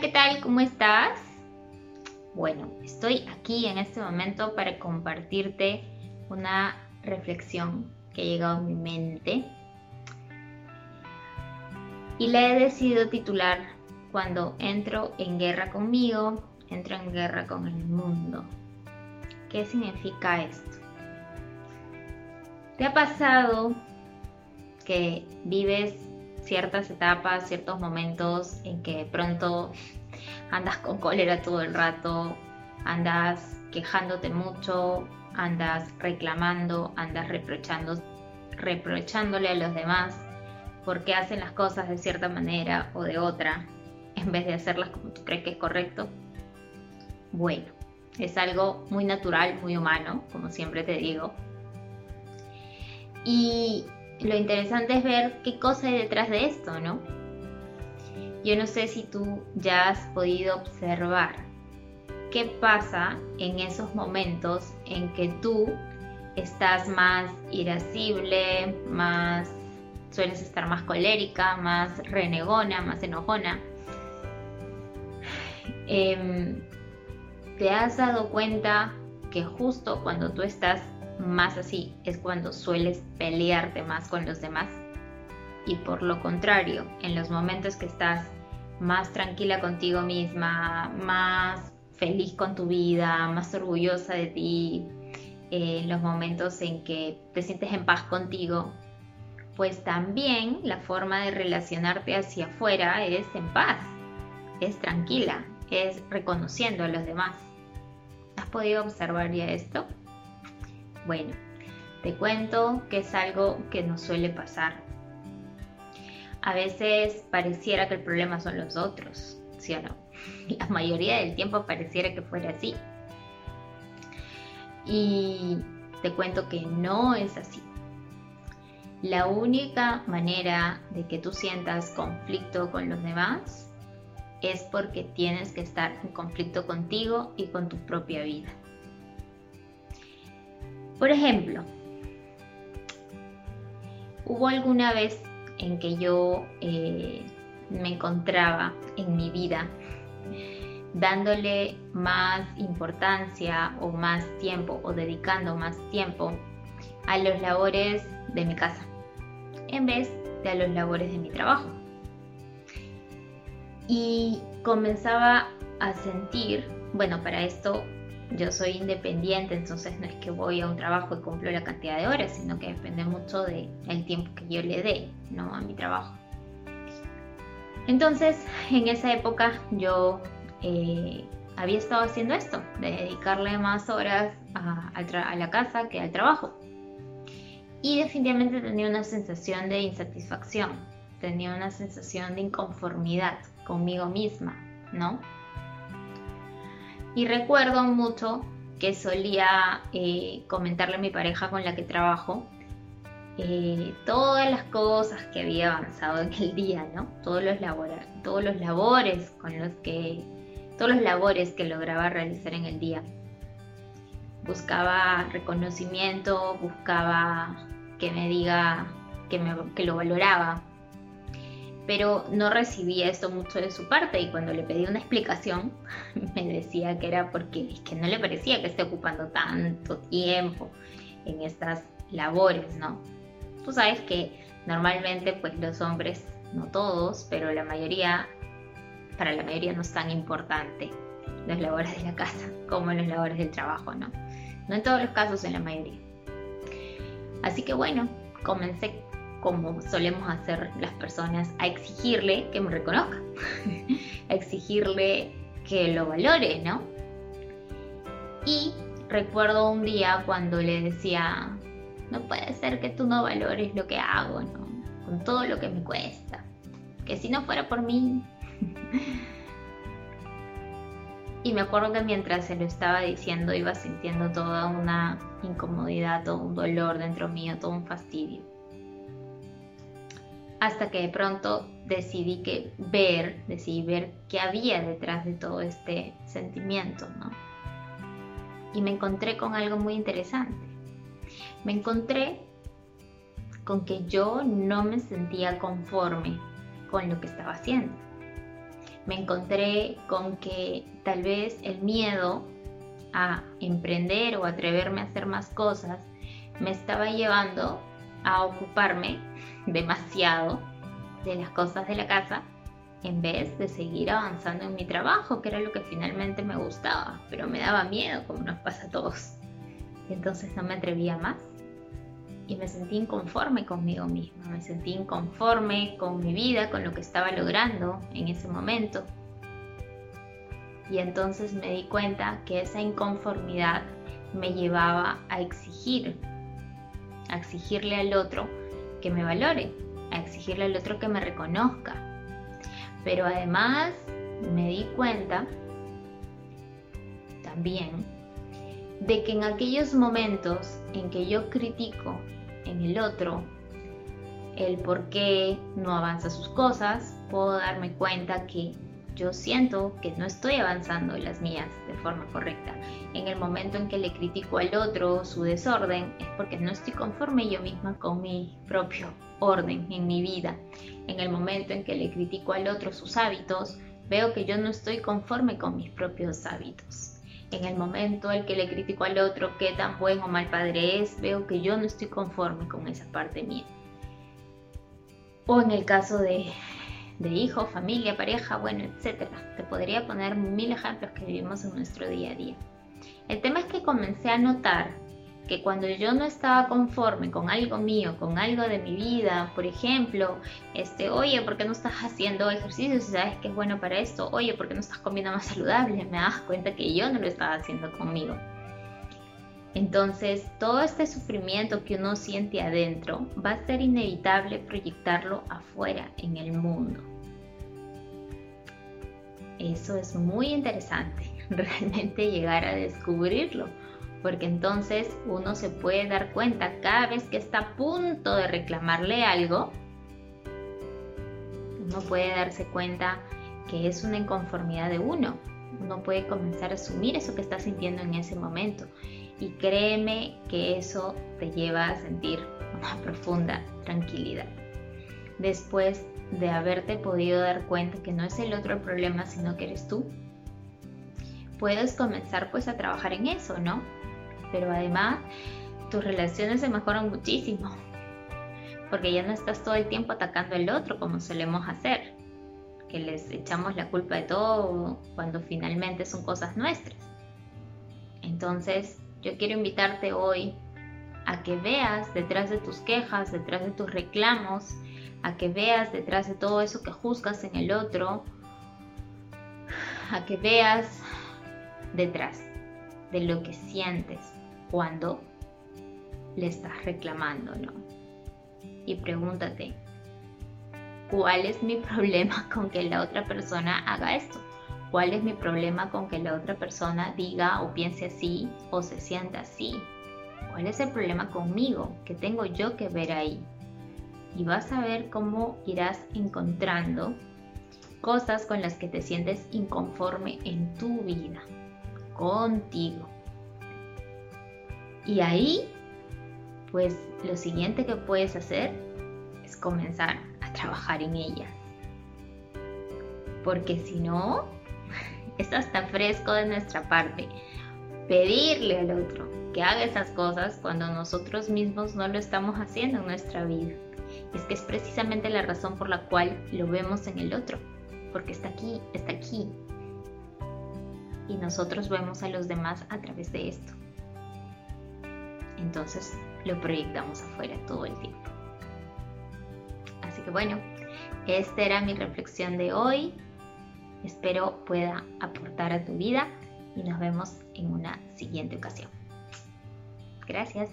¿qué tal? ¿Cómo estás? Bueno, estoy aquí en este momento para compartirte una reflexión que ha llegado a mi mente y la he decidido titular Cuando entro en guerra conmigo, entro en guerra con el mundo. ¿Qué significa esto? ¿Te ha pasado que vives ciertas etapas, ciertos momentos en que de pronto andas con cólera todo el rato, andas quejándote mucho, andas reclamando, andas reprochando, reprochándole a los demás porque hacen las cosas de cierta manera o de otra en vez de hacerlas como tú crees que es correcto. Bueno, es algo muy natural, muy humano, como siempre te digo. Y lo interesante es ver qué cosa hay detrás de esto, ¿no? Yo no sé si tú ya has podido observar qué pasa en esos momentos en que tú estás más irascible, más sueles estar más colérica, más renegona, más enojona. Em, ¿Te has dado cuenta que justo cuando tú estás más así es cuando sueles pelearte más con los demás. Y por lo contrario, en los momentos que estás más tranquila contigo misma, más feliz con tu vida, más orgullosa de ti, en eh, los momentos en que te sientes en paz contigo, pues también la forma de relacionarte hacia afuera es en paz, es tranquila, es reconociendo a los demás. ¿Has podido observar ya esto? Bueno, te cuento que es algo que nos suele pasar. A veces pareciera que el problema son los otros, ¿sí o no? La mayoría del tiempo pareciera que fuera así. Y te cuento que no es así. La única manera de que tú sientas conflicto con los demás es porque tienes que estar en conflicto contigo y con tu propia vida. Por ejemplo, hubo alguna vez en que yo eh, me encontraba en mi vida dándole más importancia o más tiempo o dedicando más tiempo a los labores de mi casa en vez de a los labores de mi trabajo. Y comenzaba a sentir, bueno, para esto yo soy independiente, entonces no es que voy a un trabajo y cumplo la cantidad de horas, sino que depende mucho del tiempo que yo le dé ¿no? a mi trabajo. Entonces, en esa época yo eh, había estado haciendo esto, de dedicarle más horas a, a la casa que al trabajo. Y definitivamente tenía una sensación de insatisfacción, tenía una sensación de inconformidad conmigo misma, ¿no? Y recuerdo mucho que solía eh, comentarle a mi pareja con la que trabajo eh, todas las cosas que había avanzado en el día, ¿no? Todos los, todos los labores con los que, todos los labores que lograba realizar en el día. Buscaba reconocimiento, buscaba que me diga que, me, que lo valoraba, pero no recibía esto mucho de su parte y cuando le pedí una explicación me decía que era porque es que no le parecía que esté ocupando tanto tiempo en estas labores, ¿no? Tú sabes que normalmente pues los hombres, no todos, pero la mayoría, para la mayoría no es tan importante las labores de la casa como las labores del trabajo, ¿no? No en todos los casos, en la mayoría. Así que bueno, comencé como solemos hacer las personas, a exigirle que me reconozca, a exigirle que lo valore, ¿no? Y recuerdo un día cuando le decía, no puede ser que tú no valores lo que hago, ¿no? Con todo lo que me cuesta, que si no fuera por mí. y me acuerdo que mientras se lo estaba diciendo iba sintiendo toda una incomodidad, todo un dolor dentro mío, todo un fastidio hasta que de pronto decidí que ver, decidí ver qué había detrás de todo este sentimiento, ¿no? Y me encontré con algo muy interesante. Me encontré con que yo no me sentía conforme con lo que estaba haciendo. me encontré con que tal vez el miedo a emprender o atreverme a hacer más cosas me estaba llevando a ocuparme demasiado de las cosas de la casa en vez de seguir avanzando en mi trabajo, que era lo que finalmente me gustaba, pero me daba miedo, como nos pasa a todos. entonces no me atrevía más y me sentí inconforme conmigo misma, me sentí inconforme con mi vida, con lo que estaba logrando en ese momento. Y entonces me di cuenta que esa inconformidad me llevaba a exigir, a exigirle al otro que me valore, a exigirle al otro que me reconozca. Pero además me di cuenta también de que en aquellos momentos en que yo critico en el otro el por qué no avanza sus cosas, puedo darme cuenta que yo siento que no estoy avanzando las mías de forma correcta. En el momento en que le critico al otro su desorden es porque no estoy conforme yo misma con mi propio orden en mi vida. En el momento en que le critico al otro sus hábitos, veo que yo no estoy conforme con mis propios hábitos en el momento en que le critico al otro qué tan buen o mal padre es, veo que yo no estoy conforme con esa parte mía. O en el caso de, de hijo, familia, pareja, bueno, etcétera. Te podría poner mil ejemplos que vivimos en nuestro día a día. El tema es que comencé a notar que cuando yo no estaba conforme con algo mío, con algo de mi vida, por ejemplo, este, oye, ¿por qué no estás haciendo ejercicio si sabes que es bueno para esto? Oye, ¿por qué no estás comiendo más saludable? Me das cuenta que yo no lo estaba haciendo conmigo. Entonces, todo este sufrimiento que uno siente adentro va a ser inevitable proyectarlo afuera, en el mundo. Eso es muy interesante, realmente llegar a descubrirlo porque entonces uno se puede dar cuenta cada vez que está a punto de reclamarle algo, uno puede darse cuenta que es una inconformidad de uno. Uno puede comenzar a asumir eso que está sintiendo en ese momento. Y créeme que eso te lleva a sentir una profunda tranquilidad. Después de haberte podido dar cuenta que no es el otro el problema, sino que eres tú, puedes comenzar pues a trabajar en eso, ¿no? pero además tus relaciones se mejoran muchísimo, porque ya no estás todo el tiempo atacando al otro como solemos hacer, que les echamos la culpa de todo cuando finalmente son cosas nuestras. Entonces, yo quiero invitarte hoy a que veas detrás de tus quejas, detrás de tus reclamos, a que veas detrás de todo eso que juzgas en el otro, a que veas detrás de lo que sientes, cuando le estás reclamando, ¿no? Y pregúntate, ¿cuál es mi problema con que la otra persona haga esto? ¿Cuál es mi problema con que la otra persona diga o piense así o se sienta así? ¿Cuál es el problema conmigo? que tengo yo que ver ahí? Y vas a ver cómo irás encontrando cosas con las que te sientes inconforme en tu vida, contigo. Y ahí, pues lo siguiente que puedes hacer es comenzar a trabajar en ellas. Porque si no, es hasta fresco de nuestra parte pedirle al otro que haga esas cosas cuando nosotros mismos no lo estamos haciendo en nuestra vida. Es que es precisamente la razón por la cual lo vemos en el otro, porque está aquí, está aquí. Y nosotros vemos a los demás a través de esto entonces lo proyectamos afuera todo el tiempo. Así que bueno, esta era mi reflexión de hoy. Espero pueda aportar a tu vida y nos vemos en una siguiente ocasión. Gracias.